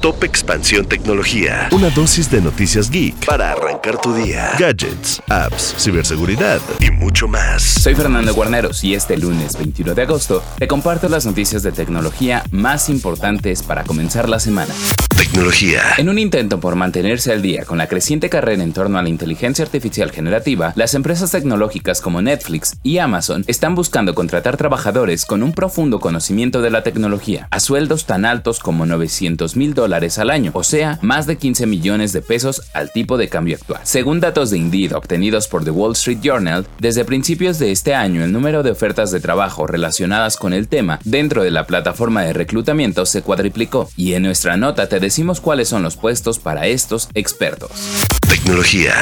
Top Expansión Tecnología. Una dosis de noticias geek para arrancar tu día. Gadgets, apps, ciberseguridad y mucho más. Soy Fernando Guarneros y este lunes 21 de agosto te comparto las noticias de tecnología más importantes para comenzar la semana. Tecnología. En un intento por mantenerse al día con la creciente carrera en torno a la inteligencia artificial generativa, las empresas tecnológicas como Netflix y Amazon están buscando contratar trabajadores con un profundo conocimiento de la tecnología, a sueldos tan altos como 900 mil dólares al año, o sea, más de 15 millones de pesos al tipo de cambio actual. Según datos de Indeed obtenidos por The Wall Street Journal, desde principios de este año el número de ofertas de trabajo relacionadas con el tema dentro de la plataforma de reclutamiento se cuadriplicó, y en nuestra nota te decimos cuáles son los puestos para estos expertos.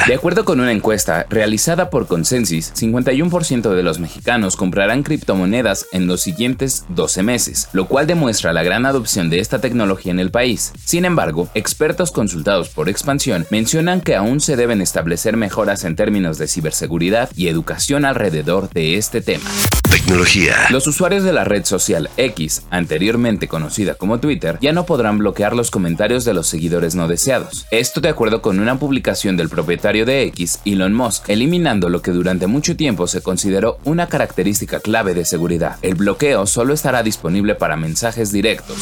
De acuerdo con una encuesta realizada por Consensus, 51% de los mexicanos comprarán criptomonedas en los siguientes 12 meses, lo cual demuestra la gran adopción de esta tecnología en el país. Sin embargo, expertos consultados por Expansión mencionan que aún se deben establecer mejoras en términos de ciberseguridad y educación alrededor de este tema. Tecnología. Los usuarios de la red social X, anteriormente conocida como Twitter, ya no podrán bloquear los comentarios de los seguidores no deseados. Esto de acuerdo con una publicación del propietario de X, Elon Musk, eliminando lo que durante mucho tiempo se consideró una característica clave de seguridad. El bloqueo solo estará disponible para mensajes directos.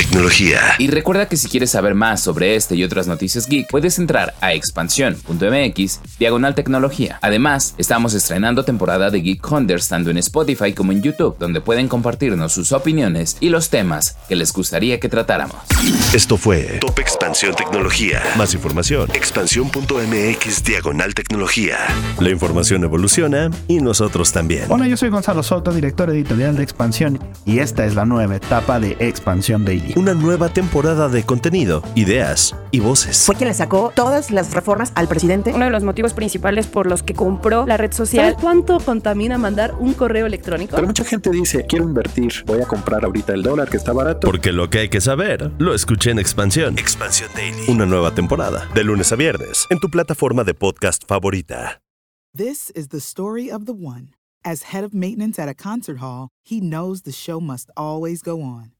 Tecnología. Y recuerda que si quieres saber más sobre este y otras noticias geek, puedes entrar a expansión.mx diagonal tecnología. Además, estamos estrenando temporada de Geek Hunters tanto en Spotify como en YouTube, donde pueden compartirnos sus opiniones y los temas que les gustaría que tratáramos. Esto fue Top Expansión Tecnología. Más información. Expansión.mx diagonal tecnología. La información evoluciona y nosotros también. Hola, yo soy Gonzalo Soto, director editorial de Expansión, y esta es la nueva etapa de Expansión Daily. Una nueva temporada de contenido, ideas y voces. Fue quien le sacó todas las reformas al presidente. Uno de los motivos principales por los que compró la red social. ¿Sabes cuánto contamina mandar un correo electrónico? Pero mucha gente dice, quiero invertir, voy a comprar ahorita el dólar que está barato. Porque lo que hay que saber, lo escuché en Expansión. Expansión Daily. Una nueva temporada, de lunes a viernes, en tu plataforma de podcast favorita. This is the story of the one. As head of maintenance at a concert hall, he knows the show must always go on.